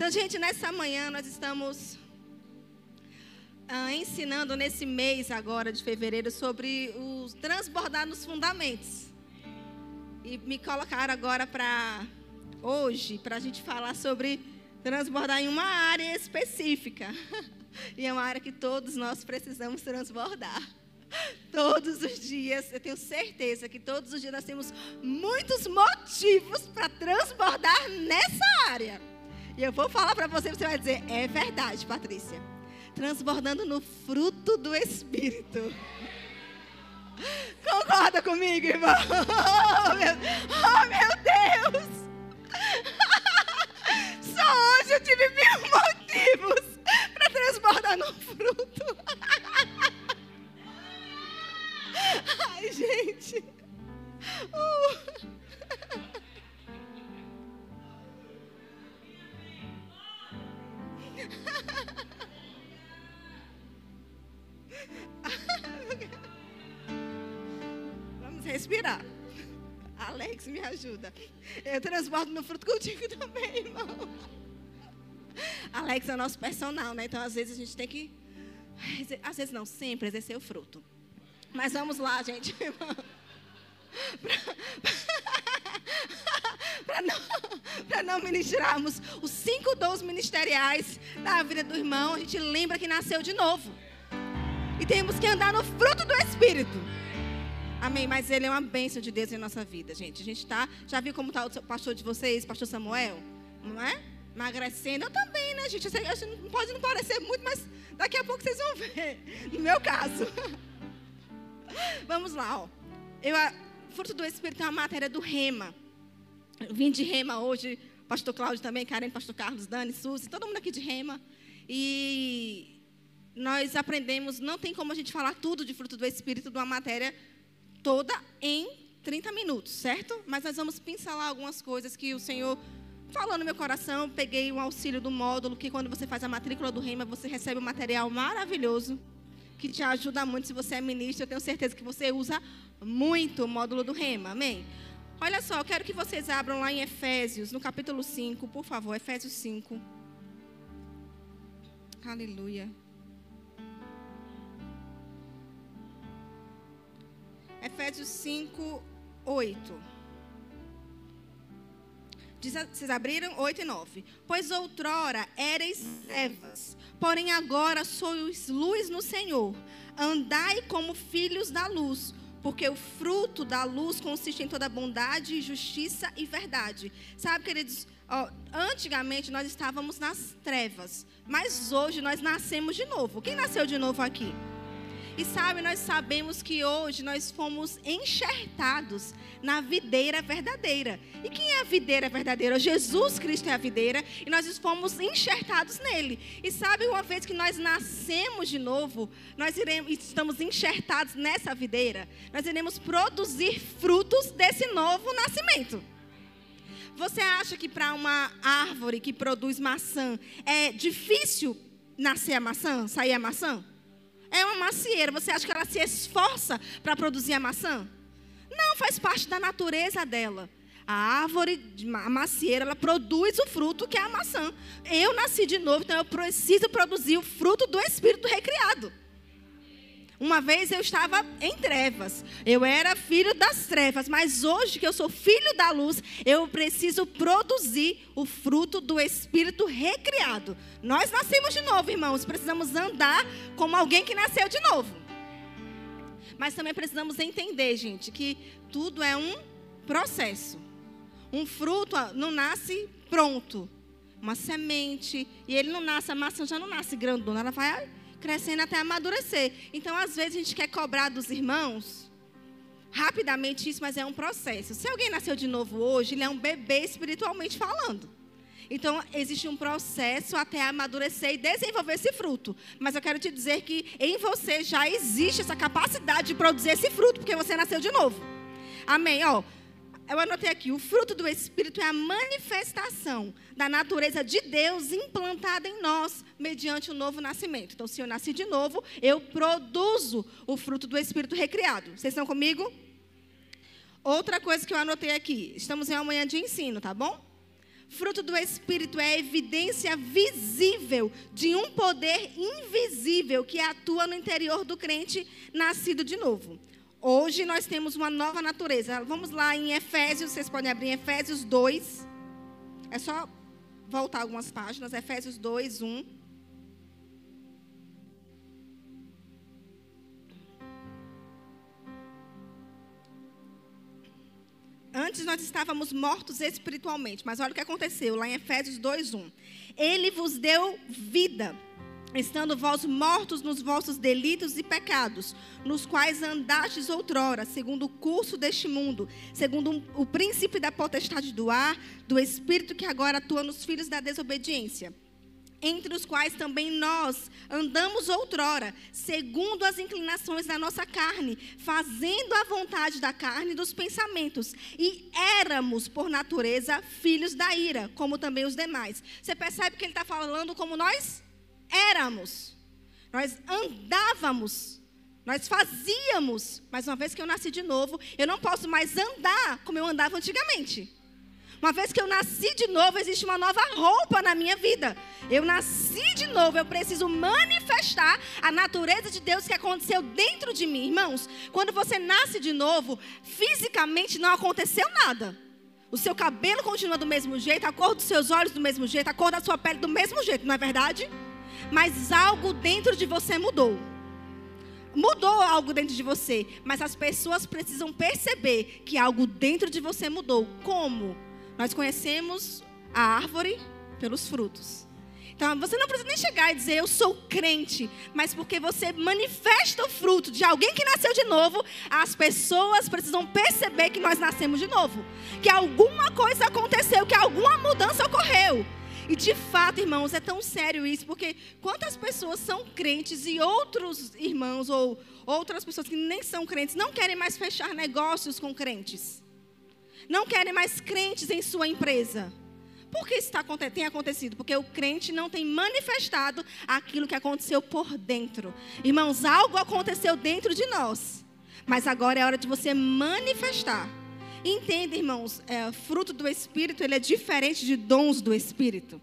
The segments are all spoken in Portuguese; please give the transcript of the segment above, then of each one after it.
Então, gente, nessa manhã nós estamos ah, ensinando nesse mês agora de fevereiro sobre os transbordar nos fundamentos. E me colocaram agora para hoje, para a gente falar sobre transbordar em uma área específica. E é uma área que todos nós precisamos transbordar. Todos os dias, eu tenho certeza que todos os dias nós temos muitos motivos para transbordar nessa área. E eu vou falar para você, você vai dizer: é verdade, Patrícia. Transbordando no fruto do Espírito. Concorda comigo, irmão? Oh, meu, oh, meu Deus! Só hoje eu tive mil motivos para transbordar no fruto. Ai, gente. Uh. Respirar. Alex, me ajuda. Eu transbordo no fruto contigo também, irmão. Alex é o nosso personal, né? Então, às vezes, a gente tem que. Às vezes, não, sempre exercer o fruto. Mas vamos lá, gente. Para não, não ministrarmos os cinco dons ministeriais da vida do irmão, a gente lembra que nasceu de novo. E temos que andar no fruto do Espírito. Amém. Mas ele é uma bênção de Deus em nossa vida, gente. A gente tá. Já viu como está o pastor de vocês, pastor Samuel? Não é? Emagrecendo. Eu também, né, gente? Não pode não parecer muito, mas daqui a pouco vocês vão ver. No meu caso. Vamos lá, ó. Eu, a, fruto do Espírito é uma matéria do rema. Eu vim de rema hoje, pastor Cláudio também, Karen, pastor Carlos, Dani, Suzy, todo mundo aqui de rema. E nós aprendemos, não tem como a gente falar tudo de fruto do Espírito de uma matéria toda em 30 minutos, certo? Mas nós vamos pincelar algumas coisas que o Senhor falou no meu coração. Peguei o auxílio do módulo, que quando você faz a matrícula do Rema, você recebe um material maravilhoso que te ajuda muito se você é ministro. Eu tenho certeza que você usa muito o módulo do Rema. Amém? Olha só, eu quero que vocês abram lá em Efésios, no capítulo 5, por favor, Efésios 5. Aleluia. Efésios 5, 8. Diz, vocês abriram 8 e 9. Pois outrora erais trevas, porém agora sois luz no Senhor. Andai como filhos da luz, porque o fruto da luz consiste em toda bondade, justiça e verdade. Sabe, queridos, ó, antigamente nós estávamos nas trevas, mas hoje nós nascemos de novo. Quem nasceu de novo aqui? E sabe, nós sabemos que hoje nós fomos enxertados na videira verdadeira. E quem é a videira verdadeira? Jesus Cristo é a videira e nós fomos enxertados nele. E sabe, uma vez que nós nascemos de novo, nós iremos, estamos enxertados nessa videira, nós iremos produzir frutos desse novo nascimento. Você acha que para uma árvore que produz maçã é difícil nascer a maçã, sair a maçã? É uma macieira. Você acha que ela se esforça para produzir a maçã? Não, faz parte da natureza dela. A árvore, a macieira, ela produz o fruto que é a maçã. Eu nasci de novo, então eu preciso produzir o fruto do Espírito recriado. Uma vez eu estava em trevas. Eu era filho das trevas, mas hoje que eu sou filho da luz, eu preciso produzir o fruto do espírito recriado. Nós nascemos de novo, irmãos, precisamos andar como alguém que nasceu de novo. Mas também precisamos entender, gente, que tudo é um processo. Um fruto não nasce pronto. Uma semente, e ele não nasce, a maçã já não nasce grandona, ela vai crescendo até amadurecer. Então, às vezes, a gente quer cobrar dos irmãos rapidamente isso, mas é um processo. Se alguém nasceu de novo hoje, ele é um bebê espiritualmente falando. Então, existe um processo até amadurecer e desenvolver esse fruto. Mas eu quero te dizer que em você já existe essa capacidade de produzir esse fruto, porque você nasceu de novo. Amém? Ó, eu anotei aqui: o fruto do Espírito é a manifestação da natureza de Deus implantada em nós mediante o novo nascimento. Então, se eu nasci de novo, eu produzo o fruto do Espírito recriado. Vocês estão comigo? Outra coisa que eu anotei aqui: estamos em uma manhã de ensino, tá bom? Fruto do Espírito é a evidência visível de um poder invisível que atua no interior do crente nascido de novo. Hoje nós temos uma nova natureza. Vamos lá em Efésios, vocês podem abrir Efésios 2. É só voltar algumas páginas. Efésios 2, 1. Antes nós estávamos mortos espiritualmente, mas olha o que aconteceu lá em Efésios 2:1. Ele vos deu vida, estando vós mortos nos vossos delitos e pecados, nos quais andastes outrora, segundo o curso deste mundo, segundo o príncipe da potestade do ar, do espírito que agora atua nos filhos da desobediência entre os quais também nós andamos outrora, segundo as inclinações da nossa carne, fazendo a vontade da carne e dos pensamentos, e éramos, por natureza, filhos da ira, como também os demais. Você percebe que ele está falando como nós éramos, nós andávamos. Nós fazíamos, mas uma vez que eu nasci de novo, eu não posso mais andar como eu andava antigamente. Uma vez que eu nasci de novo, existe uma nova roupa na minha vida. Eu nasci de novo, eu preciso manifestar a natureza de Deus que aconteceu dentro de mim. Irmãos, quando você nasce de novo, fisicamente não aconteceu nada. O seu cabelo continua do mesmo jeito, a cor dos seus olhos do mesmo jeito, a cor da sua pele do mesmo jeito, não é verdade? Mas algo dentro de você mudou. Mudou algo dentro de você, mas as pessoas precisam perceber que algo dentro de você mudou. Como? Nós conhecemos a árvore pelos frutos. Então, você não precisa nem chegar e dizer eu sou crente, mas porque você manifesta o fruto de alguém que nasceu de novo, as pessoas precisam perceber que nós nascemos de novo, que alguma coisa aconteceu, que alguma mudança. E de fato, irmãos, é tão sério isso, porque quantas pessoas são crentes e outros irmãos ou outras pessoas que nem são crentes não querem mais fechar negócios com crentes não querem mais crentes em sua empresa. Por que isso tá, tem acontecido? Porque o crente não tem manifestado aquilo que aconteceu por dentro. Irmãos, algo aconteceu dentro de nós. Mas agora é hora de você manifestar. Entenda, irmãos, é, fruto do Espírito, ele é diferente de dons do Espírito.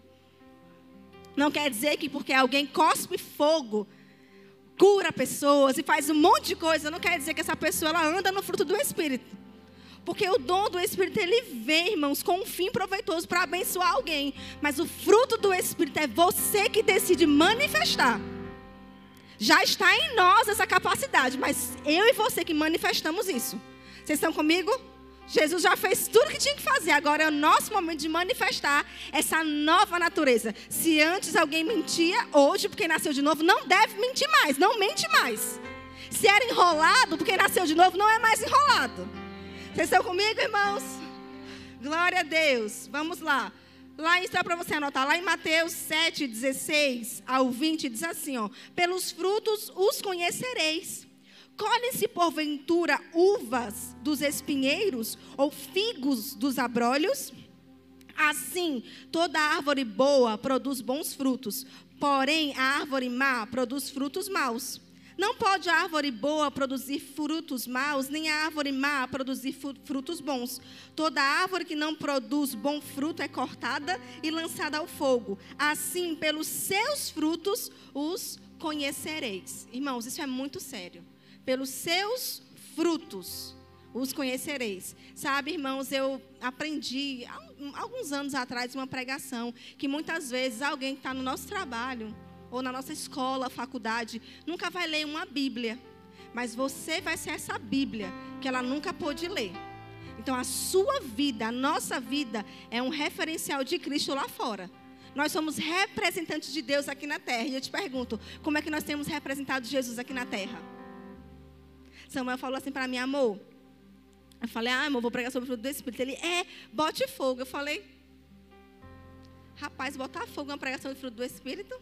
Não quer dizer que porque alguém cospe fogo, cura pessoas e faz um monte de coisa, não quer dizer que essa pessoa ela anda no fruto do Espírito. Porque o dom do Espírito, ele vem, irmãos, com um fim proveitoso para abençoar alguém. Mas o fruto do Espírito é você que decide manifestar. Já está em nós essa capacidade, mas eu e você que manifestamos isso. Vocês estão comigo? Jesus já fez tudo o que tinha que fazer. Agora é o nosso momento de manifestar essa nova natureza. Se antes alguém mentia, hoje, porque nasceu de novo, não deve mentir mais. Não mente mais. Se era enrolado, porque nasceu de novo, não é mais enrolado. Vocês estão comigo, irmãos? Glória a Deus. Vamos lá. Lá está para você anotar. Lá em Mateus 7, 16 ao 20, diz assim: ó, Pelos frutos os conhecereis. Colhem-se porventura uvas dos espinheiros ou figos dos abrolhos? Assim, toda árvore boa produz bons frutos, porém a árvore má produz frutos maus. Não pode a árvore boa produzir frutos maus, nem a árvore má produzir frutos bons. Toda árvore que não produz bom fruto é cortada e lançada ao fogo. Assim, pelos seus frutos os conhecereis. Irmãos, isso é muito sério. Pelos seus frutos os conhecereis. Sabe, irmãos, eu aprendi há alguns anos atrás uma pregação que muitas vezes alguém que está no nosso trabalho ou na nossa escola, faculdade, nunca vai ler uma Bíblia. Mas você vai ser essa Bíblia que ela nunca pôde ler. Então a sua vida, a nossa vida, é um referencial de Cristo lá fora. Nós somos representantes de Deus aqui na terra. E eu te pergunto, como é que nós temos representado Jesus aqui na terra? Samuel falou assim para mim, amor. Eu falei, ah, amor, vou pregar sobre o fruto do Espírito. Ele, é, bote fogo. Eu falei, rapaz, botar fogo é uma pregação de fruto do Espírito?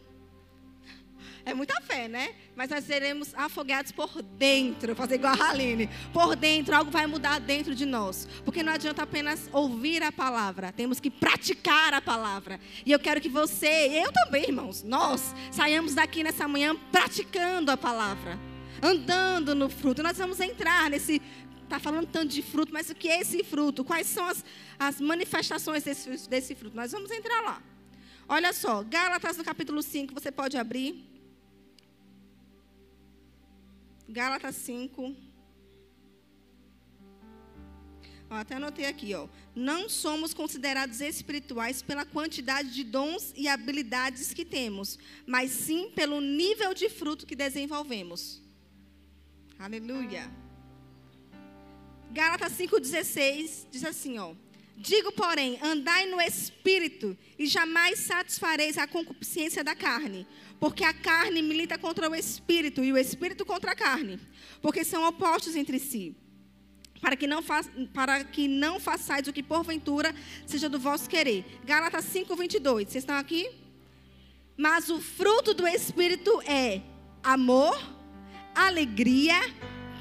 É muita fé, né? Mas nós seremos afogados por dentro, fazer igual a Haline. Por dentro, algo vai mudar dentro de nós. Porque não adianta apenas ouvir a palavra, temos que praticar a palavra. E eu quero que você, eu também, irmãos, nós saiamos daqui nessa manhã praticando a palavra, andando no fruto. Nós vamos entrar nesse tá falando tanto de fruto, mas o que é esse fruto? Quais são as, as manifestações desse, desse fruto? Nós vamos entrar lá. Olha só, Gálatas no capítulo 5, você pode abrir. Gálatas 5. Ó, até anotei aqui, ó. Não somos considerados espirituais pela quantidade de dons e habilidades que temos, mas sim pelo nível de fruto que desenvolvemos. Aleluia. Gálatas 5,16 diz assim, ó. Digo, porém, andai no espírito e jamais satisfareis a concupiscência da carne, porque a carne milita contra o espírito e o espírito contra a carne, porque são opostos entre si para que não, fa para que não façais o que porventura seja do vosso querer. Gálatas 5, 22. Vocês estão aqui? Mas o fruto do Espírito é amor, alegria,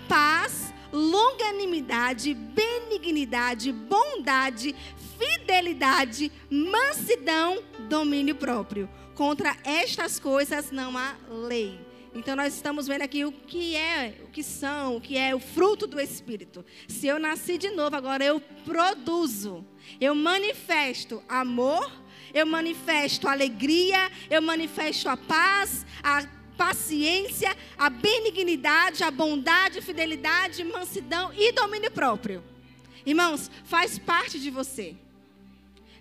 paz, longanimidade, benignidade, bondade, fidelidade, mansidão, domínio próprio. Contra estas coisas não há lei. Então nós estamos vendo aqui o que é, o que são, o que é o fruto do Espírito. Se eu nasci de novo, agora eu produzo. Eu manifesto amor, eu manifesto alegria, eu manifesto a paz, a paciência, a benignidade, a bondade, fidelidade, mansidão e domínio próprio. Irmãos, faz parte de você.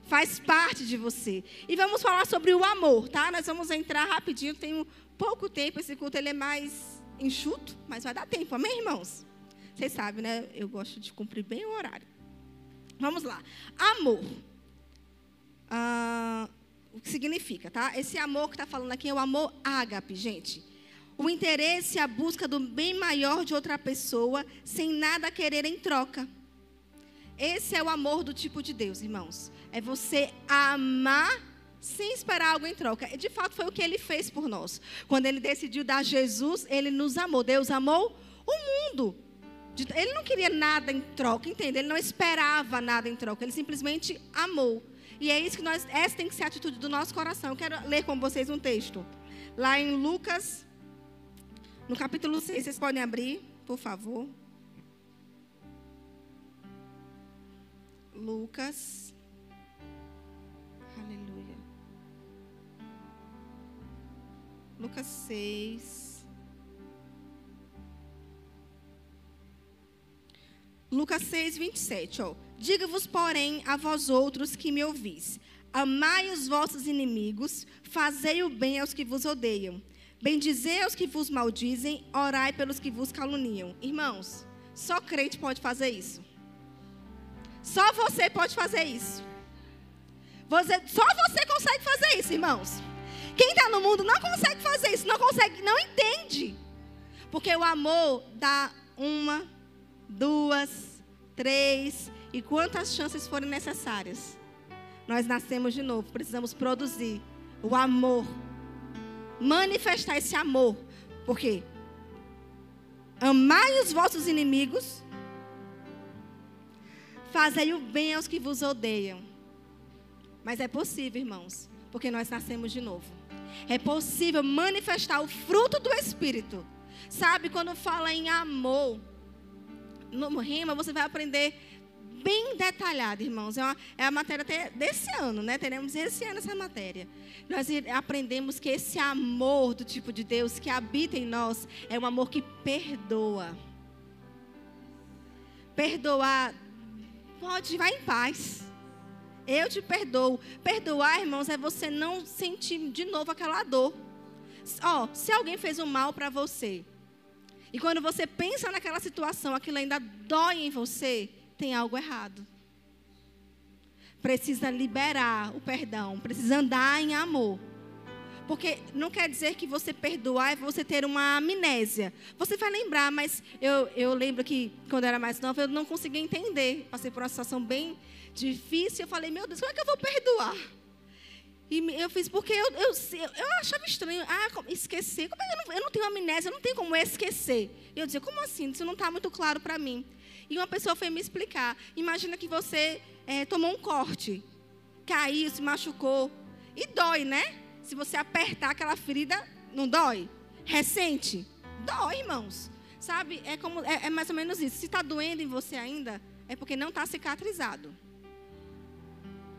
Faz parte de você. E vamos falar sobre o amor, tá? Nós vamos entrar rapidinho, tem pouco tempo, esse culto ele é mais enxuto, mas vai dar tempo, amém, irmãos? Vocês sabem, né? Eu gosto de cumprir bem o horário. Vamos lá. Amor. Ah, o que significa, tá? Esse amor que está falando aqui é o amor ágape, gente. O interesse e a busca do bem maior de outra pessoa, sem nada querer em troca. Esse é o amor do tipo de Deus, irmãos. É você amar sem esperar algo em troca. E de fato foi o que ele fez por nós. Quando ele decidiu dar Jesus, ele nos amou. Deus amou o mundo. Ele não queria nada em troca, entende? Ele não esperava nada em troca, ele simplesmente amou. E é isso que nós, essa tem que ser a atitude do nosso coração. Eu quero ler com vocês um texto. Lá em Lucas, no capítulo 6, vocês podem abrir, por favor. Lucas Lucas 6. Lucas 6, 27. Ó. Diga-vos, porém, a vós outros que me ouvis: amai os vossos inimigos, fazei o bem aos que vos odeiam, bendizei aos que vos maldizem, orai pelos que vos caluniam. Irmãos, só crente pode fazer isso. Só você pode fazer isso. Você, só você consegue fazer isso, irmãos. Quem está no mundo não consegue fazer isso, não consegue, não entende. Porque o amor dá uma, duas, três e quantas chances forem necessárias. Nós nascemos de novo, precisamos produzir o amor, manifestar esse amor. Porque amai os vossos inimigos, fazei o bem aos que vos odeiam. Mas é possível, irmãos, porque nós nascemos de novo é possível manifestar o fruto do Espírito. Sabe, quando fala em amor, no rima, você vai aprender bem detalhado, irmãos. É, uma, é a matéria desse ano, né? Teremos esse ano essa matéria. Nós aprendemos que esse amor do tipo de Deus que habita em nós é um amor que perdoa. Perdoar, pode, vai em paz. Eu te perdoo. Perdoar, irmãos, é você não sentir de novo aquela dor. Ó, oh, se alguém fez um mal para você, e quando você pensa naquela situação, aquilo ainda dói em você, tem algo errado. Precisa liberar o perdão, precisa andar em amor. Porque não quer dizer que você perdoar é você ter uma amnésia. Você vai lembrar, mas eu, eu lembro que quando eu era mais nova eu não conseguia entender. Passei por uma situação bem difícil. Eu falei, meu Deus, como é que eu vou perdoar? E eu fiz porque eu, eu, eu achava estranho. Ah, esquecer. Como é que eu, não, eu não tenho amnésia, eu não tenho como esquecer. E eu dizia, como assim? Isso não está muito claro para mim. E uma pessoa foi me explicar. Imagina que você é, tomou um corte, caiu, se machucou. E dói, né? Se você apertar aquela ferida, não dói? Recente? Dói, irmãos. Sabe, é, como, é, é mais ou menos isso. Se está doendo em você ainda, é porque não está cicatrizado.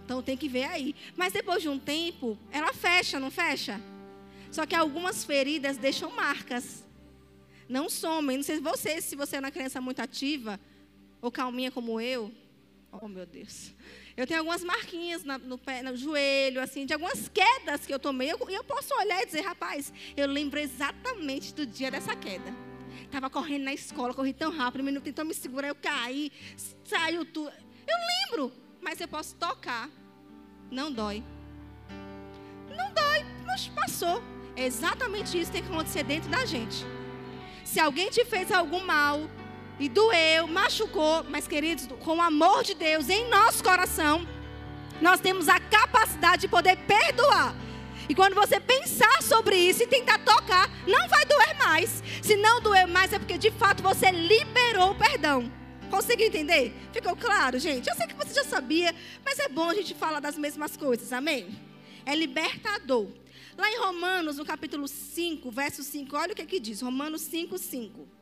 Então tem que ver aí. Mas depois de um tempo, ela fecha, não fecha? Só que algumas feridas deixam marcas. Não somem. Não sei se você, se você é uma criança muito ativa, ou calminha como eu. Oh, meu Deus. Eu tenho algumas marquinhas no pé, no joelho, assim, de algumas quedas que eu tomei. E eu, eu, posso olhar e dizer, rapaz, eu lembro exatamente do dia dessa queda. Estava correndo na escola, corri tão rápido, o menino tentou me segurar, eu caí, saiu tudo. Eu lembro, mas eu posso tocar. Não dói. Não dói, mas passou. É exatamente isso que tem que acontecer dentro da gente. Se alguém te fez algum mal, e doeu, machucou, mas queridos, com o amor de Deus em nosso coração, nós temos a capacidade de poder perdoar. E quando você pensar sobre isso e tentar tocar, não vai doer mais. Se não doer mais, é porque de fato você liberou o perdão. Conseguiu entender? Ficou claro, gente? Eu sei que você já sabia, mas é bom a gente falar das mesmas coisas, amém? É libertador. Lá em Romanos, no capítulo 5, verso 5, olha o que aqui diz: Romanos 5, 5.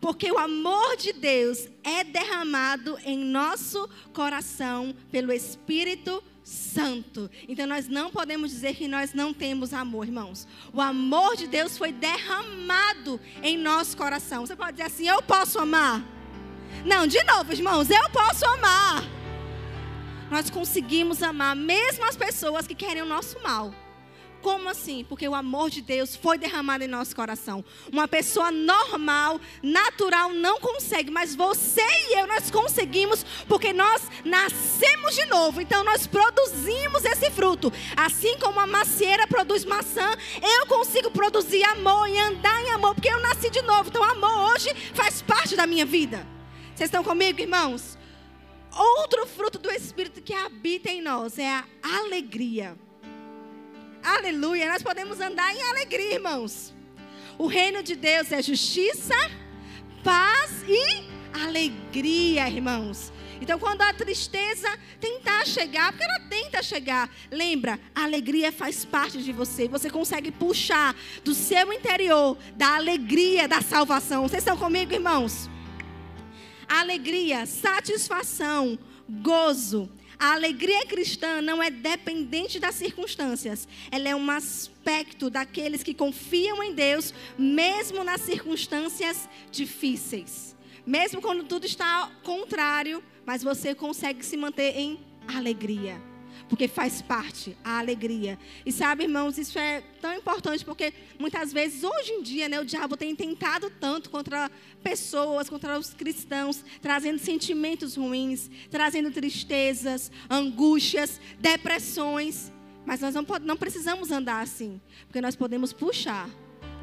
Porque o amor de Deus é derramado em nosso coração pelo Espírito Santo. Então nós não podemos dizer que nós não temos amor, irmãos. O amor de Deus foi derramado em nosso coração. Você pode dizer assim: eu posso amar? Não, de novo, irmãos, eu posso amar. Nós conseguimos amar mesmo as pessoas que querem o nosso mal. Como assim? Porque o amor de Deus foi derramado em nosso coração. Uma pessoa normal, natural, não consegue, mas você e eu, nós conseguimos, porque nós nascemos de novo. Então nós produzimos esse fruto. Assim como a macieira produz maçã, eu consigo produzir amor e andar em amor, porque eu nasci de novo. Então, amor hoje faz parte da minha vida. Vocês estão comigo, irmãos? Outro fruto do Espírito que habita em nós é a alegria. Aleluia. Nós podemos andar em alegria, irmãos. O reino de Deus é justiça, paz e alegria, irmãos. Então, quando a tristeza tentar chegar, porque ela tenta chegar, lembra, a alegria faz parte de você. Você consegue puxar do seu interior da alegria da salvação. Vocês estão comigo, irmãos? Alegria, satisfação, gozo, a alegria cristã não é dependente das circunstâncias. Ela é um aspecto daqueles que confiam em Deus, mesmo nas circunstâncias difíceis. Mesmo quando tudo está contrário, mas você consegue se manter em alegria porque faz parte a alegria. E sabe, irmãos, isso é tão importante porque muitas vezes, hoje em dia, né, o diabo tem tentado tanto contra pessoas, contra os cristãos, trazendo sentimentos ruins, trazendo tristezas, angústias, depressões. Mas nós não, não precisamos andar assim, porque nós podemos puxar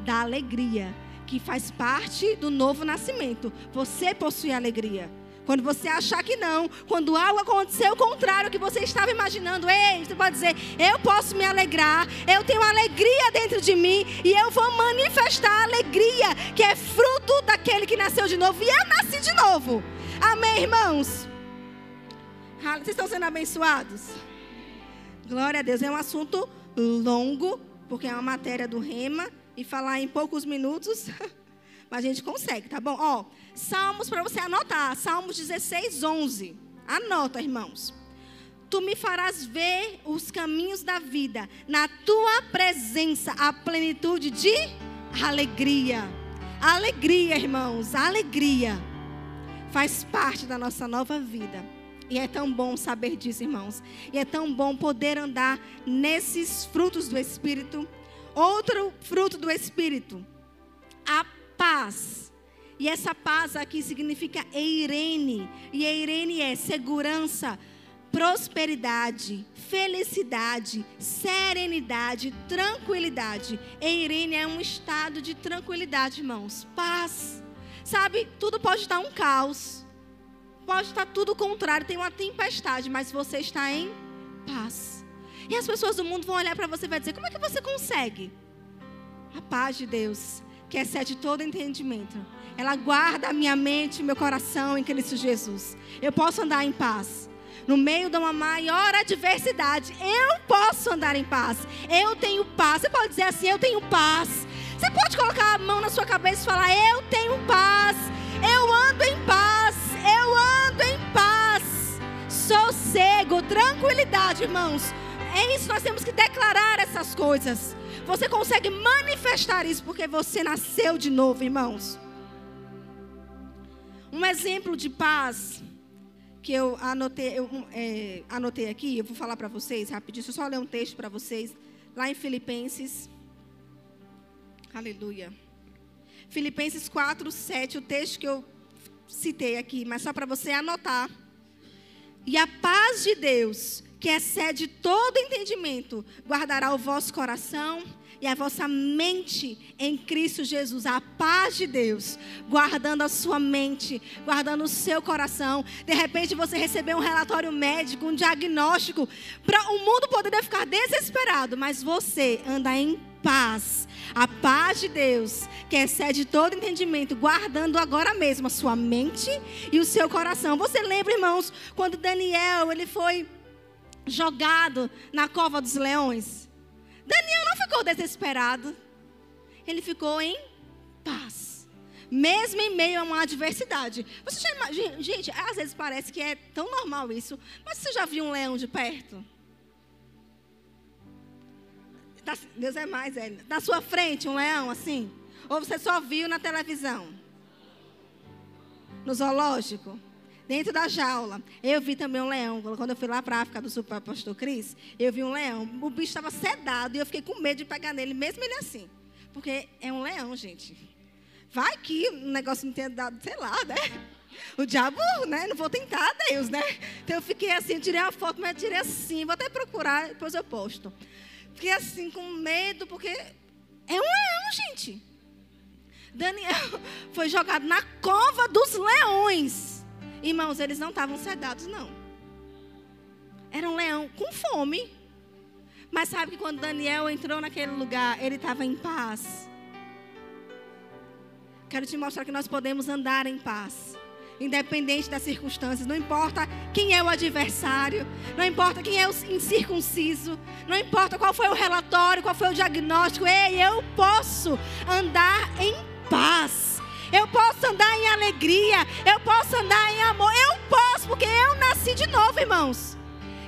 da alegria que faz parte do novo nascimento. Você possui alegria. Quando você achar que não, quando algo aconteceu o contrário que você estava imaginando, ei, você pode dizer: eu posso me alegrar, eu tenho alegria dentro de mim e eu vou manifestar a alegria que é fruto daquele que nasceu de novo e eu nasci de novo. Amém, irmãos? Vocês estão sendo abençoados? Glória a Deus. É um assunto longo, porque é uma matéria do Rema e falar em poucos minutos, mas a gente consegue, tá bom? Ó, Salmos para você anotar. Salmos 16, 11. Anota, irmãos. Tu me farás ver os caminhos da vida. Na tua presença, a plenitude de alegria. Alegria, irmãos. Alegria. Faz parte da nossa nova vida. E é tão bom saber disso, irmãos. E é tão bom poder andar nesses frutos do Espírito. Outro fruto do Espírito, a paz. E essa paz aqui significa Eirene. E Eirene é segurança, prosperidade, felicidade, serenidade, tranquilidade. Eirene é um estado de tranquilidade, irmãos. Paz. Sabe, tudo pode estar um caos. Pode estar tudo contrário, tem uma tempestade, mas você está em paz. E as pessoas do mundo vão olhar para você e vai dizer: "Como é que você consegue?" A paz de Deus, que excede todo entendimento ela guarda a minha mente e meu coração em Cristo Jesus. Eu posso andar em paz. No meio de uma maior adversidade, eu posso andar em paz. Eu tenho paz. Você pode dizer assim: eu tenho paz. Você pode colocar a mão na sua cabeça e falar: Eu tenho paz, eu ando em paz, eu ando em paz, sossego, tranquilidade, irmãos. É isso, nós temos que declarar essas coisas. Você consegue manifestar isso porque você nasceu de novo, irmãos. Um exemplo de paz que eu anotei, eu, é, anotei aqui, eu vou falar para vocês rapidinho, deixa eu só ler um texto para vocês, lá em Filipenses. Aleluia. Filipenses 4, 7, o texto que eu citei aqui, mas só para você anotar. E a paz de Deus, que excede todo entendimento, guardará o vosso coração e a vossa mente em Cristo Jesus, a paz de Deus, guardando a sua mente, guardando o seu coração. De repente você recebeu um relatório médico, um diagnóstico, para o mundo poderia ficar desesperado, mas você anda em paz. A paz de Deus, que excede todo entendimento, guardando agora mesmo a sua mente e o seu coração. Você lembra, irmãos, quando Daniel, ele foi jogado na cova dos leões? Daniel não ficou desesperado. Ele ficou em paz. Mesmo em meio a uma adversidade. Você já imagina, gente, às vezes parece que é tão normal isso, mas você já viu um leão de perto? Deus é mais, é. Na sua frente, um leão assim? Ou você só viu na televisão? No zoológico? Dentro da jaula. Eu vi também um leão. Quando eu fui lá para a África do Sul para o pastor Cris, eu vi um leão. O bicho estava sedado e eu fiquei com medo de pegar nele, mesmo ele assim. Porque é um leão, gente. Vai que o negócio não tenha dado, sei lá, né? O diabo, né? Não vou tentar Deus, né? Então eu fiquei assim, tirei uma foto, mas tirei assim. Vou até procurar, depois eu posto. Fiquei assim com medo, porque é um leão, gente. Daniel foi jogado na cova dos leões. Irmãos, eles não estavam sedados, não. Era um leão com fome. Mas sabe que quando Daniel entrou naquele lugar, ele estava em paz. Quero te mostrar que nós podemos andar em paz. Independente das circunstâncias, não importa quem é o adversário, não importa quem é o incircunciso, não importa qual foi o relatório, qual foi o diagnóstico, ei, eu posso andar em paz. Eu posso andar em alegria. Eu posso andar em amor. Eu posso, porque eu nasci de novo, irmãos.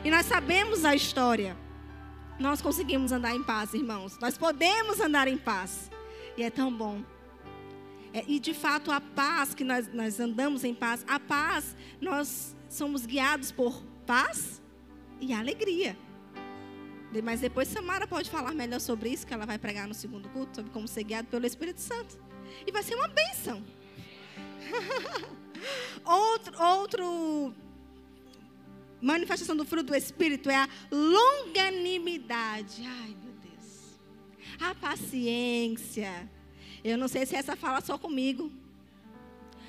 E nós sabemos a história. Nós conseguimos andar em paz, irmãos. Nós podemos andar em paz. E é tão bom. É, e de fato, a paz que nós, nós andamos em paz, a paz, nós somos guiados por paz e alegria. Mas depois Samara pode falar melhor sobre isso, que ela vai pregar no segundo culto, sobre como ser guiado pelo Espírito Santo. E vai ser uma bênção. outro, outro manifestação do fruto do Espírito é a longanimidade. Ai, meu Deus. A paciência. Eu não sei se essa fala só comigo,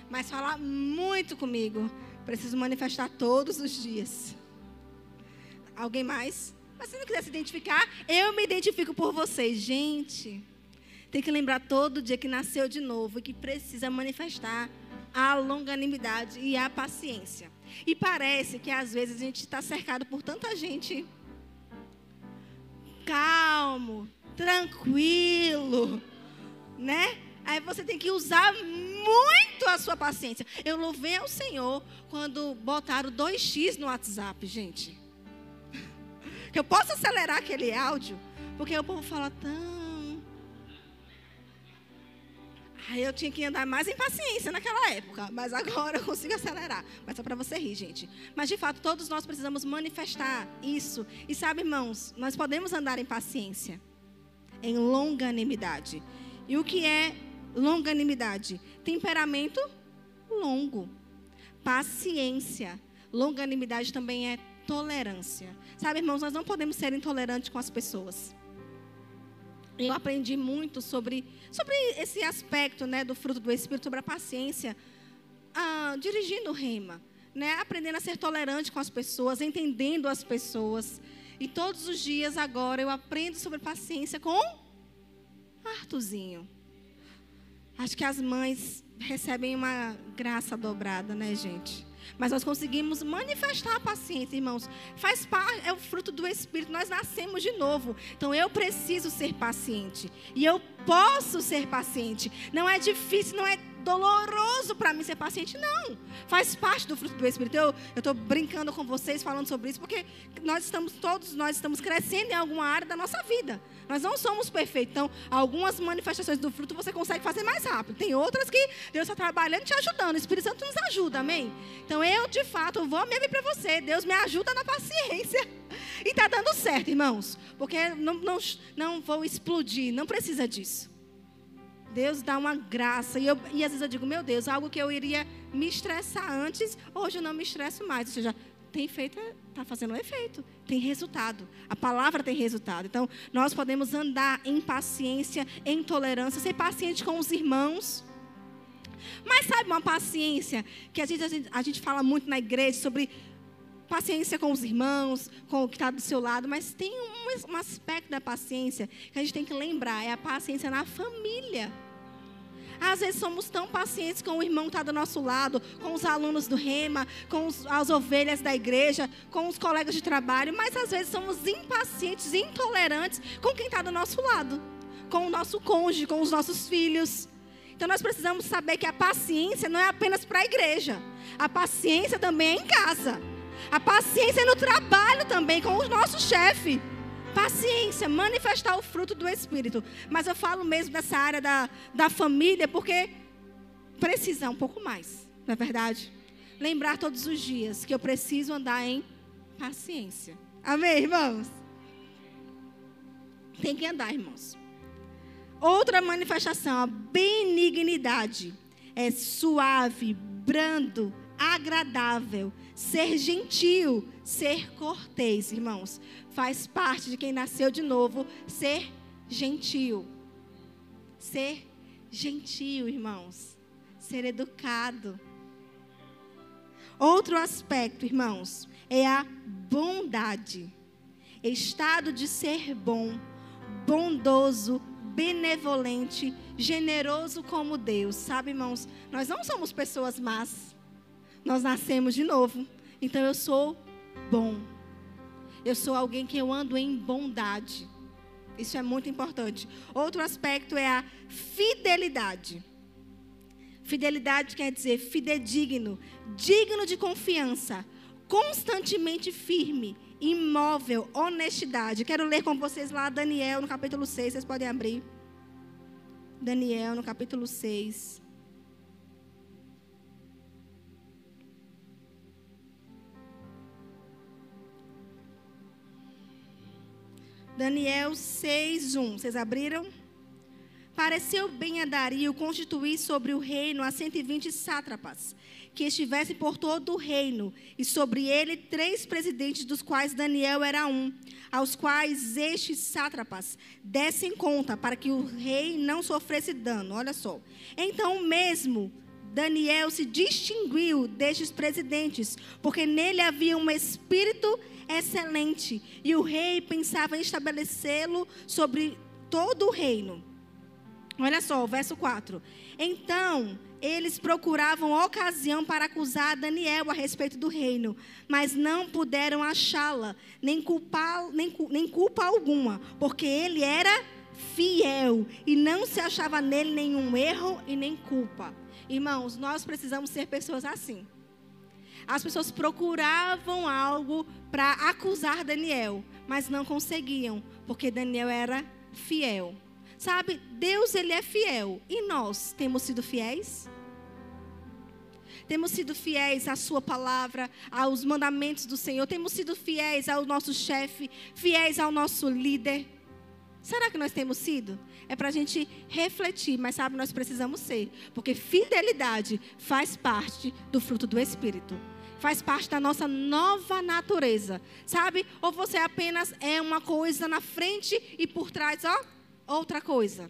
mas fala muito comigo. Preciso manifestar todos os dias. Alguém mais? Mas se não quiser se identificar, eu me identifico por vocês. Gente, tem que lembrar todo dia que nasceu de novo e que precisa manifestar a longanimidade e a paciência. E parece que às vezes a gente está cercado por tanta gente calmo, tranquilo, né? Aí você tem que usar muito a sua paciência. Eu louvei ao Senhor quando botaram 2x no WhatsApp, gente. Que eu posso acelerar aquele áudio, porque o povo fala tão Aí eu tinha que andar mais em paciência naquela época, mas agora eu consigo acelerar. Mas só para você rir, gente. Mas de fato, todos nós precisamos manifestar isso. E sabe, irmãos, nós podemos andar em paciência, em longanimidade. E o que é longanimidade? Temperamento longo, paciência. Longanimidade também é tolerância. Sabe, irmãos, nós não podemos ser intolerantes com as pessoas. Eu aprendi muito sobre, sobre esse aspecto né, do fruto do Espírito, sobre a paciência, ah, dirigindo o rema, né, aprendendo a ser tolerante com as pessoas, entendendo as pessoas. E todos os dias agora eu aprendo sobre paciência com Artuzinho. Acho que as mães recebem uma graça dobrada, né, gente? Mas nós conseguimos manifestar a paciência, irmãos. Faz parte, é o fruto do Espírito. Nós nascemos de novo. Então eu preciso ser paciente. E eu posso ser paciente. Não é difícil, não é doloroso para mim ser paciente, não. Faz parte do fruto do Espírito. Eu estou brincando com vocês, falando sobre isso, porque nós estamos, todos nós estamos crescendo em alguma área da nossa vida. Nós não somos perfeitos. Então, algumas manifestações do fruto você consegue fazer mais rápido. Tem outras que Deus está trabalhando te ajudando. O Espírito Santo nos ajuda, amém? Então, eu, de fato, vou me abrir para você. Deus me ajuda na paciência. E está dando certo, irmãos. Porque não, não, não vou explodir. Não precisa disso. Deus dá uma graça. E, eu, e às vezes eu digo, meu Deus, algo que eu iria me estressar antes, hoje eu não me estresso mais. Ou seja, tem feito, está fazendo um efeito, tem resultado. A palavra tem resultado. Então, nós podemos andar em paciência, em tolerância, ser paciente com os irmãos. Mas sabe uma paciência que a gente, a gente, a gente fala muito na igreja sobre paciência com os irmãos, com o que está do seu lado, mas tem um, um aspecto da paciência que a gente tem que lembrar: é a paciência na família. Às vezes somos tão pacientes com o irmão que está do nosso lado, com os alunos do Rema, com os, as ovelhas da igreja, com os colegas de trabalho, mas às vezes somos impacientes, intolerantes com quem está do nosso lado, com o nosso cônjuge, com os nossos filhos. Então nós precisamos saber que a paciência não é apenas para a igreja, a paciência também é em casa. A paciência no trabalho também, com o nosso chefe. Paciência, manifestar o fruto do Espírito. Mas eu falo mesmo dessa área da, da família, porque precisa um pouco mais, não é verdade? Lembrar todos os dias que eu preciso andar em paciência. Amém, irmãos? Tem que andar, irmãos. Outra manifestação, a benignidade. É suave, brando, agradável, ser gentil, ser cortês, irmãos. Faz parte de quem nasceu de novo ser gentil. Ser gentil, irmãos. Ser educado. Outro aspecto, irmãos, é a bondade. Estado de ser bom, bondoso, benevolente, generoso como Deus. Sabe, irmãos, nós não somos pessoas más nós nascemos de novo. Então eu sou bom. Eu sou alguém que eu ando em bondade. Isso é muito importante. Outro aspecto é a fidelidade. Fidelidade quer dizer fidedigno, digno de confiança, constantemente firme, imóvel, honestidade. Quero ler com vocês lá Daniel no capítulo 6, vocês podem abrir. Daniel no capítulo 6. Daniel 6:1. Vocês abriram? Pareceu bem a Dario constituir sobre o reino a 120 sátrapas, que estivessem por todo o reino, e sobre ele três presidentes, dos quais Daniel era um, aos quais estes sátrapas dessem conta, para que o rei não sofresse dano. Olha só. Então, mesmo Daniel se distinguiu destes presidentes, porque nele havia um espírito excelente. E o rei pensava em estabelecê-lo sobre todo o reino. Olha só, o verso 4. Então, eles procuravam ocasião para acusar Daniel a respeito do reino, mas não puderam achá-la, nem, nem, nem culpa alguma, porque ele era fiel e não se achava nele nenhum erro e nem culpa. Irmãos, nós precisamos ser pessoas assim. As pessoas procuravam algo para acusar Daniel, mas não conseguiam, porque Daniel era fiel. Sabe, Deus ele é fiel e nós temos sido fiéis? Temos sido fiéis à Sua palavra, aos mandamentos do Senhor, temos sido fiéis ao nosso chefe, fiéis ao nosso líder. Será que nós temos sido? É para a gente refletir, mas sabe, nós precisamos ser, porque fidelidade faz parte do fruto do Espírito faz parte da nossa nova natureza, sabe? Ou você apenas é uma coisa na frente e por trás, ó, outra coisa.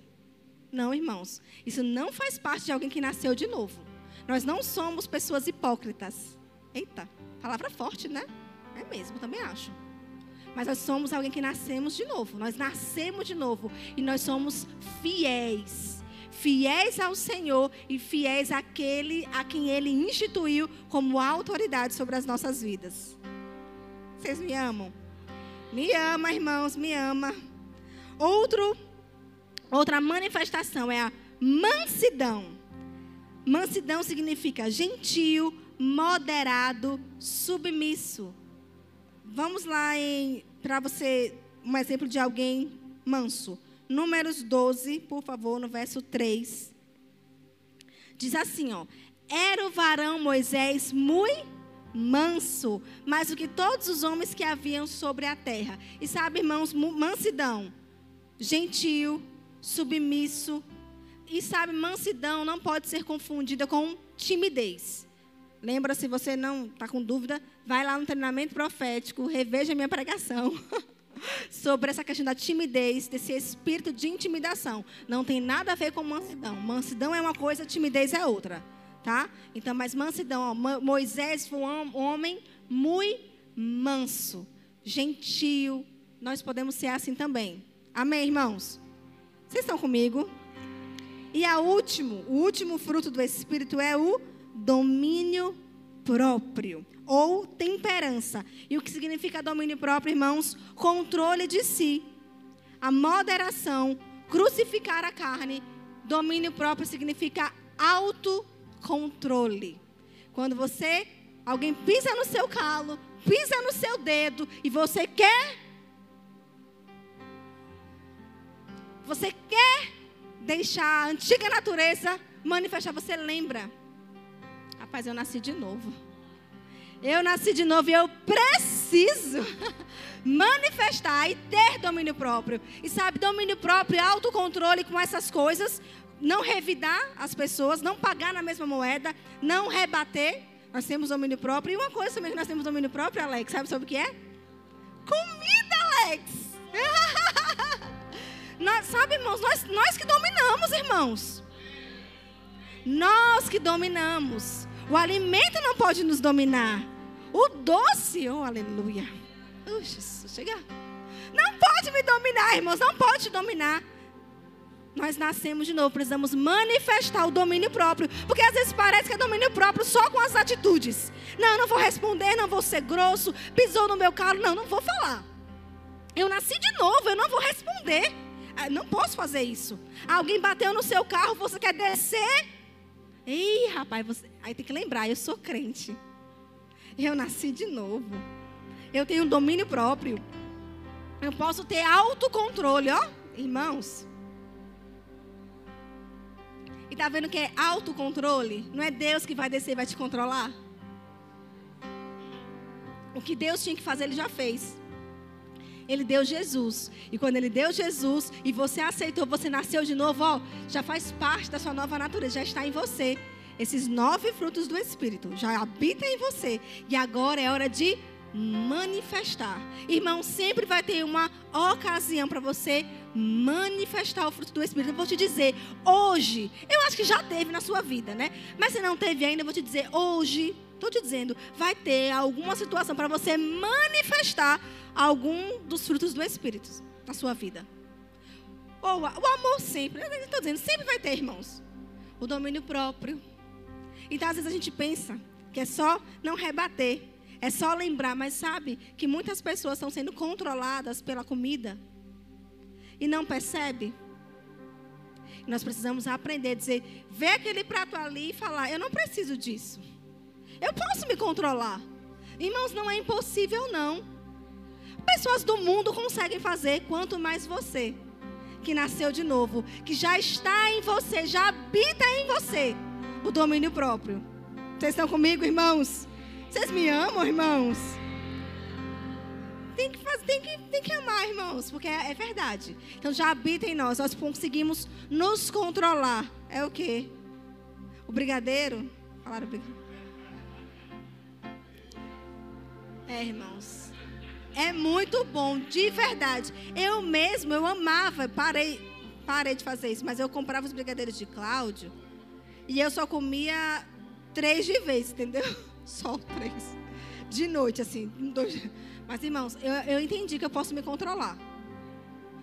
Não, irmãos, isso não faz parte de alguém que nasceu de novo. Nós não somos pessoas hipócritas. Eita, palavra forte, né? É mesmo, também acho. Mas nós somos alguém que nascemos de novo. Nós nascemos de novo e nós somos fiéis fiéis ao Senhor e fiéis àquele a quem Ele instituiu como autoridade sobre as nossas vidas. Vocês me amam? Me ama, irmãos, me ama. Outro Outra manifestação é a mansidão. Mansidão significa gentil, moderado, submisso. Vamos lá para você um exemplo de alguém manso. Números 12, por favor, no verso 3. Diz assim, ó: Era o varão Moisés muito manso, mais do que todos os homens que haviam sobre a terra. E sabe, irmãos, mansidão, gentil, submisso. E sabe, mansidão não pode ser confundida com timidez. Lembra, se você não está com dúvida, vai lá no treinamento profético, reveja a minha pregação sobre essa questão da timidez, desse espírito de intimidação. Não tem nada a ver com mansidão. Mansidão é uma coisa, timidez é outra. Tá? Então, mas mansidão, ó, Moisés foi um homem muito manso, gentil. Nós podemos ser assim também. Amém, irmãos? Vocês estão comigo? E a último, o último fruto do Espírito é o domínio próprio ou temperança. E o que significa domínio próprio, irmãos? Controle de si. A moderação, crucificar a carne. Domínio próprio significa autocontrole. Quando você, alguém pisa no seu calo, pisa no seu dedo e você quer você quer deixar a antiga natureza manifestar, você lembra. Rapaz, eu nasci de novo. Eu nasci de novo e eu preciso manifestar e ter domínio próprio. E sabe, domínio próprio, autocontrole com essas coisas, não revidar as pessoas, não pagar na mesma moeda, não rebater. Nós temos domínio próprio. E uma coisa também que nós temos domínio próprio, Alex, sabe sobre o que é? Comida, Alex. Nós, sabe, irmãos, nós, nós que dominamos, irmãos. Nós que dominamos. O alimento não pode nos dominar. O doce, oh aleluia. Uxa, chega. Não pode me dominar, irmãos, não pode te dominar. Nós nascemos de novo, precisamos manifestar o domínio próprio. Porque às vezes parece que é domínio próprio só com as atitudes. Não, não vou responder, não vou ser grosso, pisou no meu calo, não, não vou falar. Eu nasci de novo, eu não vou responder. Ah, não posso fazer isso. Alguém bateu no seu carro, você quer descer? Ih, rapaz, você... aí tem que lembrar, eu sou crente. Eu nasci de novo. Eu tenho domínio próprio. Eu posso ter autocontrole, ó, irmãos. E tá vendo que é autocontrole? Não é Deus que vai descer e vai te controlar? O que Deus tinha que fazer, ele já fez. Ele deu Jesus. E quando ele deu Jesus e você aceitou, você nasceu de novo, ó, já faz parte da sua nova natureza, já está em você. Esses nove frutos do Espírito já habitam em você. E agora é hora de manifestar. Irmão, sempre vai ter uma ocasião para você manifestar o fruto do Espírito. Eu vou te dizer, hoje, eu acho que já teve na sua vida, né? Mas se não teve ainda, eu vou te dizer, hoje, estou te dizendo, vai ter alguma situação para você manifestar algum dos frutos do Espírito na sua vida. Ou o amor sempre, estou dizendo, sempre vai ter, irmãos. O domínio próprio. Então, às vezes a gente pensa que é só não rebater, é só lembrar, mas sabe que muitas pessoas estão sendo controladas pela comida e não percebe. Nós precisamos aprender a dizer, ver aquele prato ali e falar: eu não preciso disso. Eu posso me controlar. Irmãos, não é impossível não. Pessoas do mundo conseguem fazer, quanto mais você, que nasceu de novo, que já está em você, já habita em você o domínio próprio. Vocês estão comigo, irmãos? Vocês me amam, irmãos? Tem que, fazer, tem que, tem que amar, irmãos, porque é, é verdade. Então já habita em nós, nós conseguimos nos controlar. É o quê? O brigadeiro? Falaram brigadeiro? É, irmãos. É muito bom, de verdade. Eu mesmo, eu amava, parei, parei de fazer isso, mas eu comprava os brigadeiros de Cláudio e eu só comia três de vez, entendeu? Só três. De noite, assim. Dois. Mas, irmãos, eu, eu entendi que eu posso me controlar.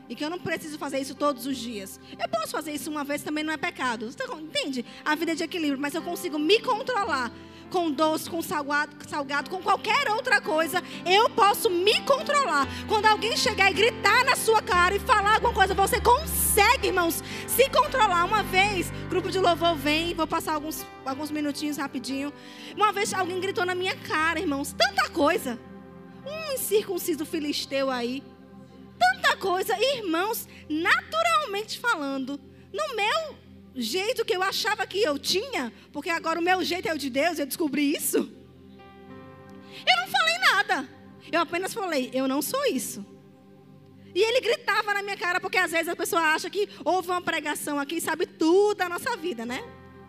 E que eu não preciso fazer isso todos os dias. Eu posso fazer isso uma vez também não é pecado. Você entende? A vida é de equilíbrio, mas eu consigo me controlar com doce, com salgado, salgado, com qualquer outra coisa, eu posso me controlar. Quando alguém chegar e gritar na sua cara e falar alguma coisa, você consegue irmãos, se controlar. Uma vez, grupo de louvor vem, vou passar alguns, alguns minutinhos rapidinho. Uma vez alguém gritou na minha cara, irmãos, tanta coisa. Um incircunciso filisteu aí. Tanta coisa. Irmãos, naturalmente falando, no meu jeito que eu achava que eu tinha, porque agora o meu jeito é o de Deus, eu descobri isso. Eu não falei nada. Eu apenas falei, eu não sou isso. E ele gritava na minha cara, porque às vezes a pessoa acha que houve uma pregação aqui e sabe tudo da nossa vida, né?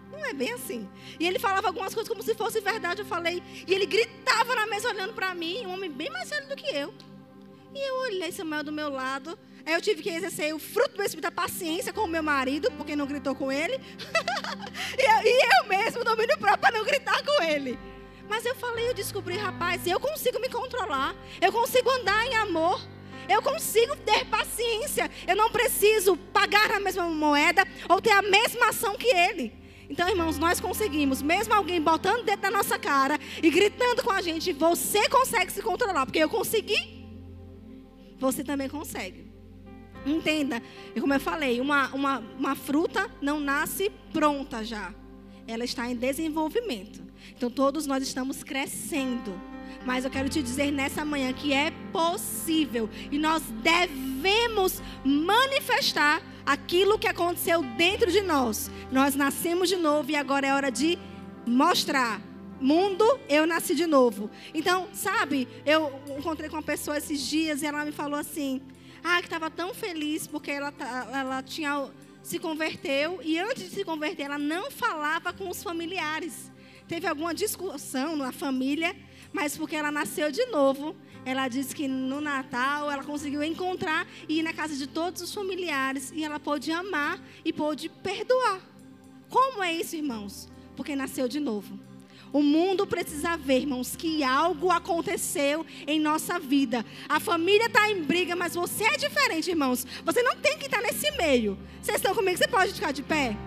Não é bem assim. E ele falava algumas coisas como se fosse verdade, eu falei. E ele gritava na mesa olhando para mim, um homem bem mais velho do que eu. E eu olhei Samuel do meu lado. Eu tive que exercer o fruto do Espírito da paciência com o meu marido, porque não gritou com ele. e, eu, e eu mesmo, domínio próprio, para não gritar com ele. Mas eu falei, eu descobri, rapaz, eu consigo me controlar. Eu consigo andar em amor. Eu consigo ter paciência. Eu não preciso pagar a mesma moeda ou ter a mesma ação que ele. Então, irmãos, nós conseguimos, mesmo alguém botando dentro da nossa cara e gritando com a gente, você consegue se controlar, porque eu consegui, você também consegue. Entenda, como eu falei, uma, uma, uma fruta não nasce pronta já, ela está em desenvolvimento. Então, todos nós estamos crescendo. Mas eu quero te dizer nessa manhã que é possível e nós devemos manifestar aquilo que aconteceu dentro de nós. Nós nascemos de novo e agora é hora de mostrar. Mundo, eu nasci de novo. Então, sabe, eu encontrei com uma pessoa esses dias e ela me falou assim: ah, que estava tão feliz porque ela, ela tinha se converteu e antes de se converter ela não falava com os familiares. Teve alguma discussão na família mas porque ela nasceu de novo, ela disse que no Natal ela conseguiu encontrar e ir na casa de todos os familiares e ela pôde amar e pôde perdoar. Como é isso, irmãos? Porque nasceu de novo. O mundo precisa ver, irmãos, que algo aconteceu em nossa vida. A família está em briga, mas você é diferente, irmãos. Você não tem que estar nesse meio. Vocês estão comigo? Você pode ficar de pé?